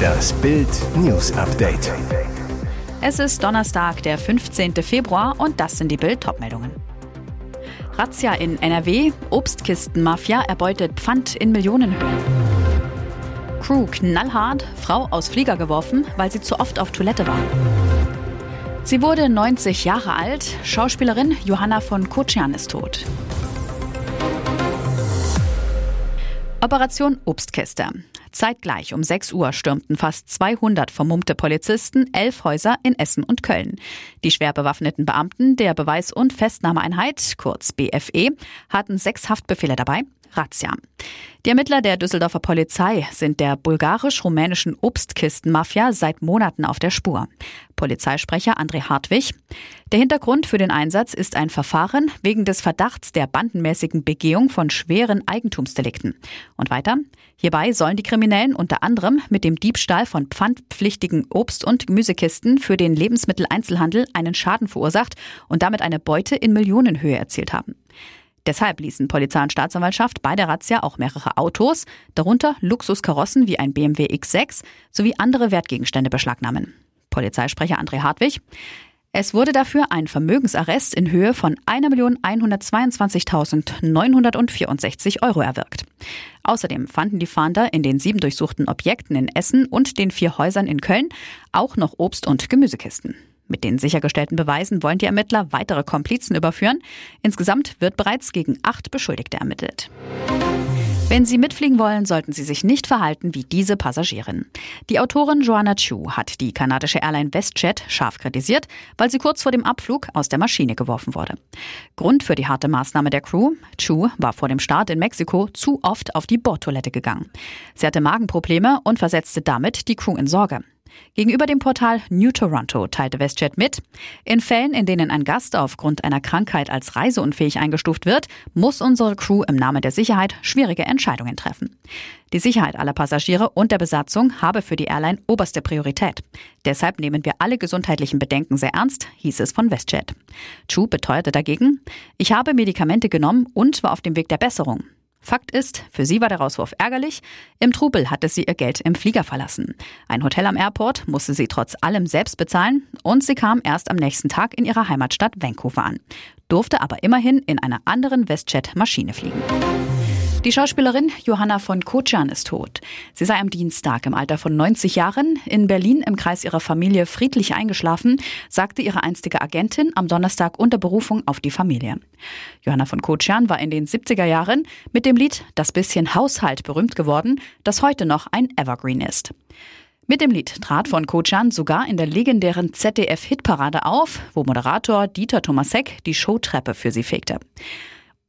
Das Bild News Update. Es ist Donnerstag, der 15. Februar und das sind die Bild meldungen Razzia in NRW, Obstkistenmafia erbeutet Pfand in Millionenhöhe. Crew knallhart, Frau aus Flieger geworfen, weil sie zu oft auf Toilette war. Sie wurde 90 Jahre alt, Schauspielerin Johanna von Kotschian ist tot. Operation Obstkiste. Zeitgleich um 6 Uhr stürmten fast 200 vermummte Polizisten elf Häuser in Essen und Köln. Die schwer bewaffneten Beamten der Beweis- und Festnahmeeinheit, kurz BFE, hatten sechs Haftbefehle dabei. Razzia. Die Ermittler der Düsseldorfer Polizei sind der bulgarisch-rumänischen Obstkistenmafia seit Monaten auf der Spur. Polizeisprecher André Hartwig. Der Hintergrund für den Einsatz ist ein Verfahren wegen des Verdachts der bandenmäßigen Begehung von schweren Eigentumsdelikten. Und weiter. Hierbei sollen die Kriminellen unter anderem mit dem Diebstahl von pfandpflichtigen Obst- und Gemüsekisten für den Lebensmitteleinzelhandel einen Schaden verursacht und damit eine Beute in Millionenhöhe erzielt haben. Deshalb ließen Polizei und Staatsanwaltschaft bei der Razzia auch mehrere Autos, darunter Luxuskarossen wie ein BMW X6 sowie andere Wertgegenstände beschlagnahmen. Polizeisprecher André Hartwig. Es wurde dafür ein Vermögensarrest in Höhe von 1.122.964 Euro erwirkt. Außerdem fanden die Fahnder in den sieben durchsuchten Objekten in Essen und den vier Häusern in Köln auch noch Obst- und Gemüsekisten. Mit den sichergestellten Beweisen wollen die Ermittler weitere Komplizen überführen. Insgesamt wird bereits gegen acht Beschuldigte ermittelt. Wenn Sie mitfliegen wollen, sollten Sie sich nicht verhalten wie diese Passagierin. Die Autorin Joanna Chu hat die kanadische Airline WestJet scharf kritisiert, weil sie kurz vor dem Abflug aus der Maschine geworfen wurde. Grund für die harte Maßnahme der Crew? Chu war vor dem Start in Mexiko zu oft auf die Bordtoilette gegangen. Sie hatte Magenprobleme und versetzte damit die Crew in Sorge. Gegenüber dem Portal New Toronto teilte WestJet mit, in Fällen, in denen ein Gast aufgrund einer Krankheit als reiseunfähig eingestuft wird, muss unsere Crew im Namen der Sicherheit schwierige Entscheidungen treffen. Die Sicherheit aller Passagiere und der Besatzung habe für die Airline oberste Priorität. Deshalb nehmen wir alle gesundheitlichen Bedenken sehr ernst, hieß es von WestJet. Chu beteuerte dagegen, ich habe Medikamente genommen und war auf dem Weg der Besserung. Fakt ist, für sie war der Rauswurf ärgerlich. Im Trubel hatte sie ihr Geld im Flieger verlassen. Ein Hotel am Airport musste sie trotz allem selbst bezahlen und sie kam erst am nächsten Tag in ihrer Heimatstadt Vancouver an, durfte aber immerhin in einer anderen WestJet-Maschine fliegen. Die Schauspielerin Johanna von Kochan ist tot. Sie sei am Dienstag im Alter von 90 Jahren in Berlin im Kreis ihrer Familie friedlich eingeschlafen, sagte ihre einstige Agentin am Donnerstag unter Berufung auf die Familie. Johanna von Kochan war in den 70er Jahren mit dem Lied Das bisschen Haushalt berühmt geworden, das heute noch ein Evergreen ist. Mit dem Lied trat von Kochan sogar in der legendären ZDF-Hitparade auf, wo Moderator Dieter Thomasek die Showtreppe für sie fegte.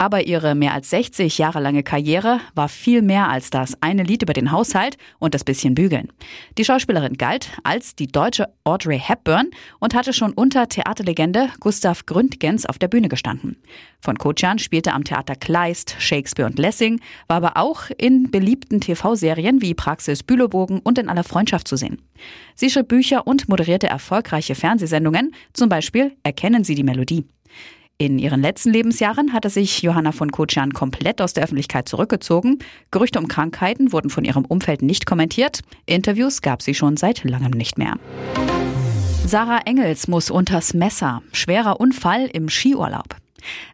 Aber ihre mehr als 60 Jahre lange Karriere war viel mehr als das eine Lied über den Haushalt und das bisschen Bügeln. Die Schauspielerin galt als die deutsche Audrey Hepburn und hatte schon unter Theaterlegende Gustav Gründgens auf der Bühne gestanden. Von Kochan spielte am Theater Kleist, Shakespeare und Lessing, war aber auch in beliebten TV-Serien wie Praxis Bülowbogen und in aller Freundschaft zu sehen. Sie schrieb Bücher und moderierte erfolgreiche Fernsehsendungen, zum Beispiel Erkennen Sie die Melodie. In ihren letzten Lebensjahren hatte sich Johanna von Kocian komplett aus der Öffentlichkeit zurückgezogen. Gerüchte um Krankheiten wurden von ihrem Umfeld nicht kommentiert. Interviews gab sie schon seit langem nicht mehr. Sarah Engels muss unters Messer. Schwerer Unfall im Skiurlaub.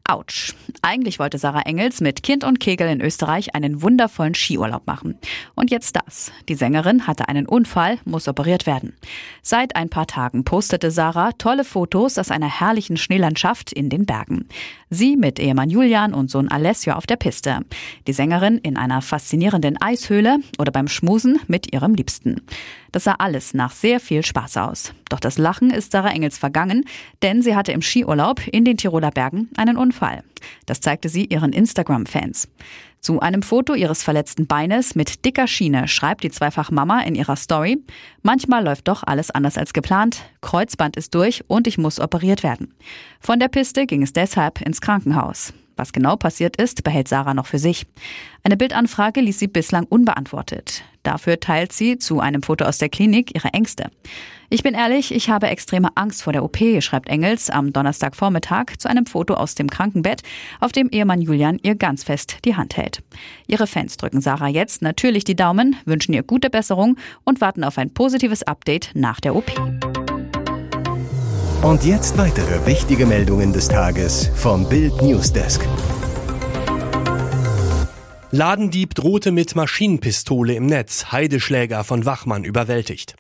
Autsch. Eigentlich wollte Sarah Engels mit Kind und Kegel in Österreich einen wundervollen Skiurlaub machen. Und jetzt das. Die Sängerin hatte einen Unfall, muss operiert werden. Seit ein paar Tagen postete Sarah tolle Fotos aus einer herrlichen Schneelandschaft in den Bergen. Sie mit Ehemann Julian und Sohn Alessio auf der Piste. Die Sängerin in einer faszinierenden Eishöhle oder beim Schmusen mit ihrem Liebsten. Das sah alles nach sehr viel Spaß aus. Doch das Lachen ist Sarah Engels vergangen, denn sie hatte im Skiurlaub in den Tiroler Bergen einen Unfall. Das zeigte sie ihren Instagram-Fans. Zu einem Foto ihres verletzten Beines mit dicker Schiene schreibt die Zweifach-Mama in ihrer Story, manchmal läuft doch alles anders als geplant, Kreuzband ist durch und ich muss operiert werden. Von der Piste ging es deshalb ins Krankenhaus. Was genau passiert ist, behält Sarah noch für sich. Eine Bildanfrage ließ sie bislang unbeantwortet. Dafür teilt sie zu einem Foto aus der Klinik ihre Ängste. Ich bin ehrlich, ich habe extreme Angst vor der OP, schreibt Engels am Donnerstagvormittag zu einem Foto aus dem Krankenbett, auf dem Ehemann Julian ihr ganz fest die Hand hält. Ihre Fans drücken Sarah jetzt natürlich die Daumen, wünschen ihr gute Besserung und warten auf ein positives Update nach der OP. Und jetzt weitere wichtige Meldungen des Tages vom Bild Newsdesk. Ladendieb drohte mit Maschinenpistole im Netz, Heideschläger von Wachmann überwältigt.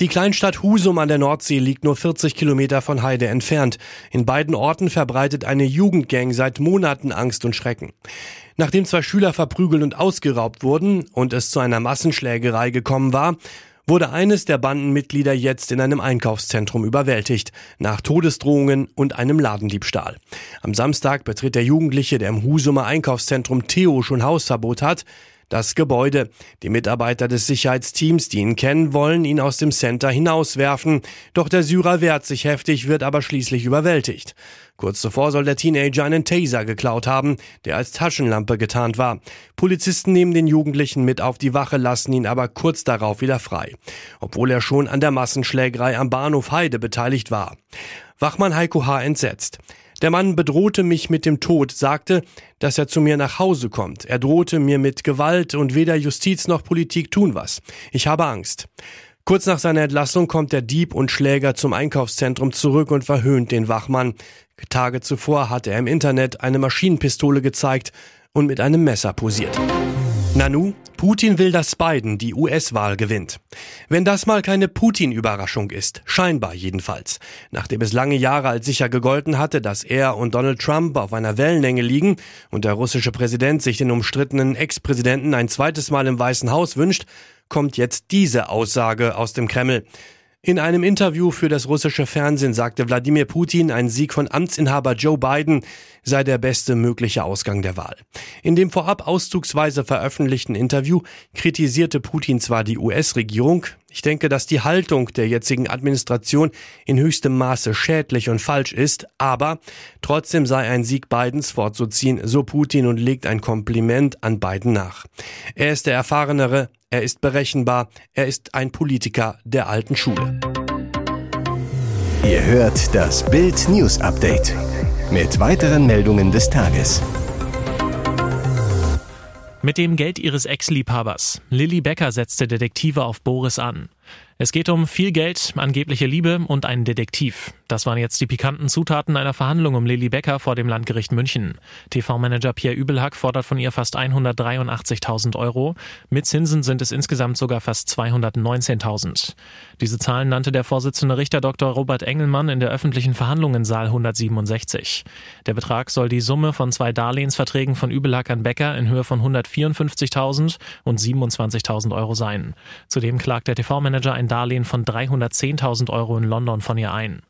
Die Kleinstadt Husum an der Nordsee liegt nur 40 Kilometer von Heide entfernt. In beiden Orten verbreitet eine Jugendgang seit Monaten Angst und Schrecken. Nachdem zwei Schüler verprügelt und ausgeraubt wurden und es zu einer Massenschlägerei gekommen war, wurde eines der Bandenmitglieder jetzt in einem Einkaufszentrum überwältigt, nach Todesdrohungen und einem Ladendiebstahl. Am Samstag betritt der Jugendliche, der im Husumer Einkaufszentrum Theo schon Hausverbot hat, das Gebäude. Die Mitarbeiter des Sicherheitsteams, die ihn kennen, wollen ihn aus dem Center hinauswerfen. Doch der Syrer wehrt sich heftig, wird aber schließlich überwältigt. Kurz zuvor soll der Teenager einen Taser geklaut haben, der als Taschenlampe getarnt war. Polizisten nehmen den Jugendlichen mit auf die Wache, lassen ihn aber kurz darauf wieder frei. Obwohl er schon an der Massenschlägerei am Bahnhof Heide beteiligt war. Wachmann Heiko H. entsetzt. Der Mann bedrohte mich mit dem Tod, sagte, dass er zu mir nach Hause kommt. Er drohte mir mit Gewalt und weder Justiz noch Politik tun was. Ich habe Angst. Kurz nach seiner Entlassung kommt der Dieb und Schläger zum Einkaufszentrum zurück und verhöhnt den Wachmann. Tage zuvor hatte er im Internet eine Maschinenpistole gezeigt und mit einem Messer posiert. Nanu, Putin will, dass Biden die US-Wahl gewinnt. Wenn das mal keine Putin-Überraschung ist, scheinbar jedenfalls. Nachdem es lange Jahre als sicher gegolten hatte, dass er und Donald Trump auf einer Wellenlänge liegen und der russische Präsident sich den umstrittenen Ex-Präsidenten ein zweites Mal im Weißen Haus wünscht, kommt jetzt diese Aussage aus dem Kreml. In einem Interview für das russische Fernsehen sagte Wladimir Putin, ein Sieg von Amtsinhaber Joe Biden sei der beste mögliche Ausgang der Wahl. In dem vorab auszugsweise veröffentlichten Interview kritisierte Putin zwar die US-Regierung, ich denke, dass die Haltung der jetzigen Administration in höchstem Maße schädlich und falsch ist, aber trotzdem sei ein Sieg Bidens vorzuziehen, so Putin und legt ein Kompliment an Biden nach. Er ist der erfahrenere, er ist berechenbar, er ist ein Politiker der alten Schule. Ihr hört das Bild News Update mit weiteren Meldungen des Tages. Mit dem Geld ihres Ex-Liebhabers. Lilly Becker setzte Detektive auf Boris an. Es geht um viel Geld, angebliche Liebe und einen Detektiv. Das waren jetzt die pikanten Zutaten einer Verhandlung um Lilly Becker vor dem Landgericht München. TV-Manager Pierre Übelhack fordert von ihr fast 183.000 Euro. Mit Zinsen sind es insgesamt sogar fast 219.000. Diese Zahlen nannte der Vorsitzende Richter Dr. Robert Engelmann in der öffentlichen Verhandlung in Saal 167. Der Betrag soll die Summe von zwei Darlehensverträgen von Übelhack an Becker in Höhe von 154.000 und 27.000 Euro sein. Zudem klagt der TV-Manager ein Darlehen von 310.000 Euro in London von ihr ein.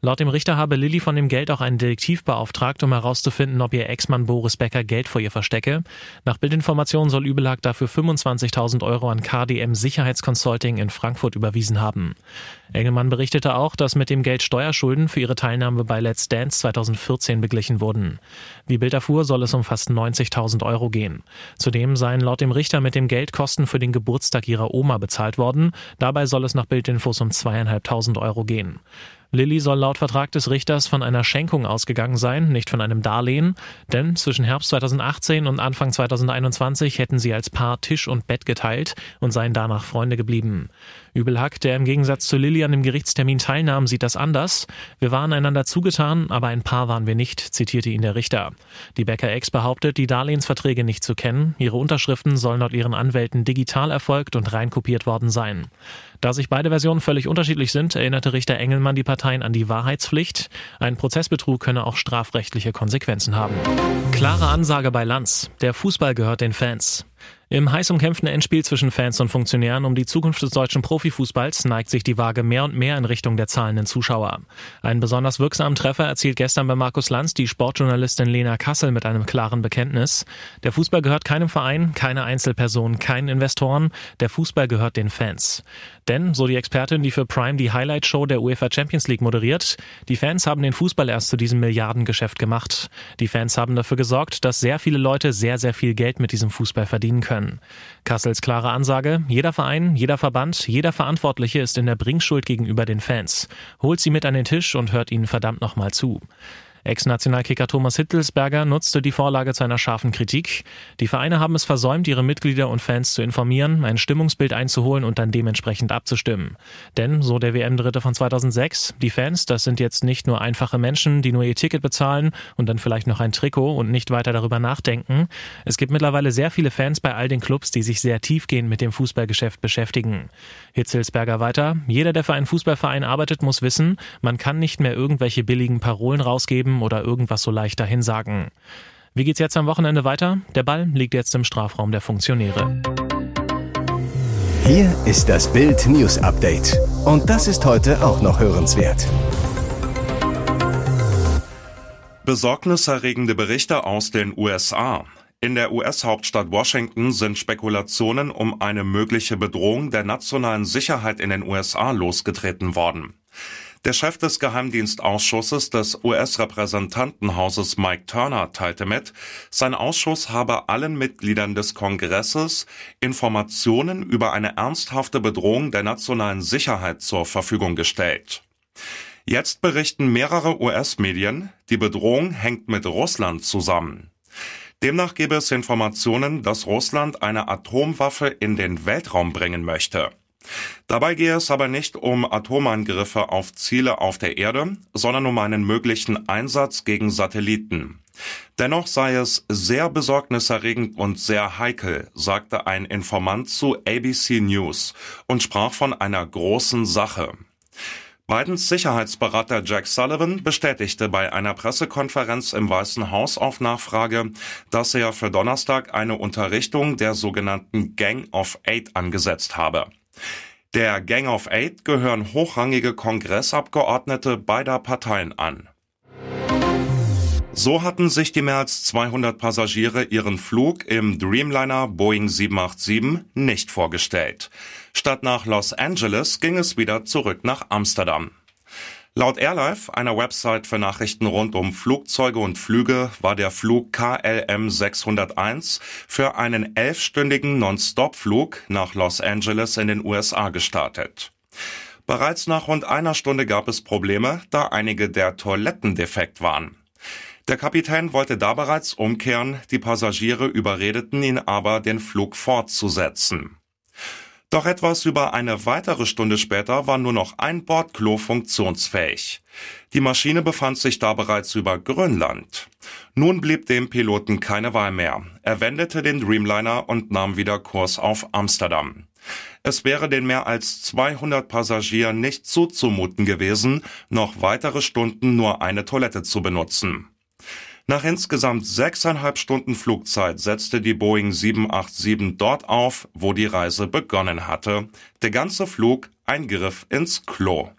Laut dem Richter habe Lilly von dem Geld auch einen Detektiv beauftragt, um herauszufinden, ob ihr Ex-Mann Boris Becker Geld vor ihr verstecke. Nach Bildinformationen soll Übelag dafür 25.000 Euro an KDM Sicherheitsconsulting in Frankfurt überwiesen haben. Engelmann berichtete auch, dass mit dem Geld Steuerschulden für ihre Teilnahme bei Let's Dance 2014 beglichen wurden. Wie Bild erfuhr, soll es um fast 90.000 Euro gehen. Zudem seien laut dem Richter mit dem Geld Kosten für den Geburtstag ihrer Oma bezahlt worden. Dabei soll es nach Bildinfos um zweieinhalbtausend Euro gehen. Lilly soll laut Vertrag des Richters von einer Schenkung ausgegangen sein, nicht von einem Darlehen, denn zwischen Herbst 2018 und Anfang 2021 hätten sie als Paar Tisch und Bett geteilt und seien danach Freunde geblieben. Übelhack, der im Gegensatz zu Lilly an dem Gerichtstermin teilnahm, sieht das anders. Wir waren einander zugetan, aber ein Paar waren wir nicht, zitierte ihn der Richter. Die Becker-Ex behauptet, die Darlehensverträge nicht zu kennen. Ihre Unterschriften sollen laut ihren Anwälten digital erfolgt und reinkopiert worden sein. Da sich beide Versionen völlig unterschiedlich sind, erinnerte Richter Engelmann die Parteien an die Wahrheitspflicht. Ein Prozessbetrug könne auch strafrechtliche Konsequenzen haben. Klare Ansage bei Lanz. Der Fußball gehört den Fans. Im heiß umkämpften Endspiel zwischen Fans und Funktionären um die Zukunft des deutschen Profifußballs neigt sich die Waage mehr und mehr in Richtung der zahlenden Zuschauer. Einen besonders wirksamen Treffer erzielt gestern bei Markus Lanz die Sportjournalistin Lena Kassel mit einem klaren Bekenntnis. Der Fußball gehört keinem Verein, keine Einzelperson, keinen Investoren. Der Fußball gehört den Fans. Denn, so die Expertin, die für Prime die Highlight-Show der UEFA Champions League moderiert, die Fans haben den Fußball erst zu diesem Milliardengeschäft gemacht. Die Fans haben dafür gesorgt, dass sehr viele Leute sehr, sehr viel Geld mit diesem Fußball verdienen können können. Kassels klare Ansage, jeder Verein, jeder Verband, jeder Verantwortliche ist in der Bringschuld gegenüber den Fans. Holt sie mit an den Tisch und hört ihnen verdammt nochmal zu. Ex-Nationalkicker Thomas Hittelsberger nutzte die Vorlage zu einer scharfen Kritik. Die Vereine haben es versäumt, ihre Mitglieder und Fans zu informieren, ein Stimmungsbild einzuholen und dann dementsprechend abzustimmen. Denn, so der WM-Dritte von 2006, die Fans, das sind jetzt nicht nur einfache Menschen, die nur ihr Ticket bezahlen und dann vielleicht noch ein Trikot und nicht weiter darüber nachdenken. Es gibt mittlerweile sehr viele Fans bei all den Clubs, die sich sehr tiefgehend mit dem Fußballgeschäft beschäftigen. Hitzelsberger weiter, jeder, der für einen Fußballverein arbeitet, muss wissen, man kann nicht mehr irgendwelche billigen Parolen rausgeben oder irgendwas so leicht dahin sagen. Wie geht's jetzt am Wochenende weiter? Der Ball liegt jetzt im Strafraum der Funktionäre. Hier ist das Bild News Update. Und das ist heute auch noch hörenswert. Besorgniserregende Berichte aus den USA. In der US-Hauptstadt Washington sind Spekulationen um eine mögliche Bedrohung der nationalen Sicherheit in den USA losgetreten worden. Der Chef des Geheimdienstausschusses des US-Repräsentantenhauses Mike Turner teilte mit, sein Ausschuss habe allen Mitgliedern des Kongresses Informationen über eine ernsthafte Bedrohung der nationalen Sicherheit zur Verfügung gestellt. Jetzt berichten mehrere US-Medien, die Bedrohung hängt mit Russland zusammen. Demnach gebe es Informationen, dass Russland eine Atomwaffe in den Weltraum bringen möchte. Dabei gehe es aber nicht um Atomangriffe auf Ziele auf der Erde, sondern um einen möglichen Einsatz gegen Satelliten. Dennoch sei es sehr besorgniserregend und sehr heikel, sagte ein Informant zu ABC News und sprach von einer großen Sache. Bidens Sicherheitsberater Jack Sullivan bestätigte bei einer Pressekonferenz im Weißen Haus auf Nachfrage, dass er für Donnerstag eine Unterrichtung der sogenannten Gang of Eight angesetzt habe. Der Gang of Eight gehören hochrangige Kongressabgeordnete beider Parteien an. So hatten sich die mehr als 200 Passagiere ihren Flug im Dreamliner Boeing 787 nicht vorgestellt. Statt nach Los Angeles ging es wieder zurück nach Amsterdam. Laut Airlife, einer Website für Nachrichten rund um Flugzeuge und Flüge, war der Flug KLM 601 für einen elfstündigen Non-Stop-Flug nach Los Angeles in den USA gestartet. Bereits nach rund einer Stunde gab es Probleme, da einige der Toiletten defekt waren. Der Kapitän wollte da bereits umkehren, die Passagiere überredeten ihn aber, den Flug fortzusetzen. Doch etwas über eine weitere Stunde später war nur noch ein Bordklo funktionsfähig. Die Maschine befand sich da bereits über Grönland. Nun blieb dem Piloten keine Wahl mehr. Er wendete den Dreamliner und nahm wieder Kurs auf Amsterdam. Es wäre den mehr als 200 Passagieren nicht zuzumuten gewesen, noch weitere Stunden nur eine Toilette zu benutzen. Nach insgesamt sechseinhalb Stunden Flugzeit setzte die Boeing 787 dort auf, wo die Reise begonnen hatte. Der ganze Flug ein Griff ins Klo.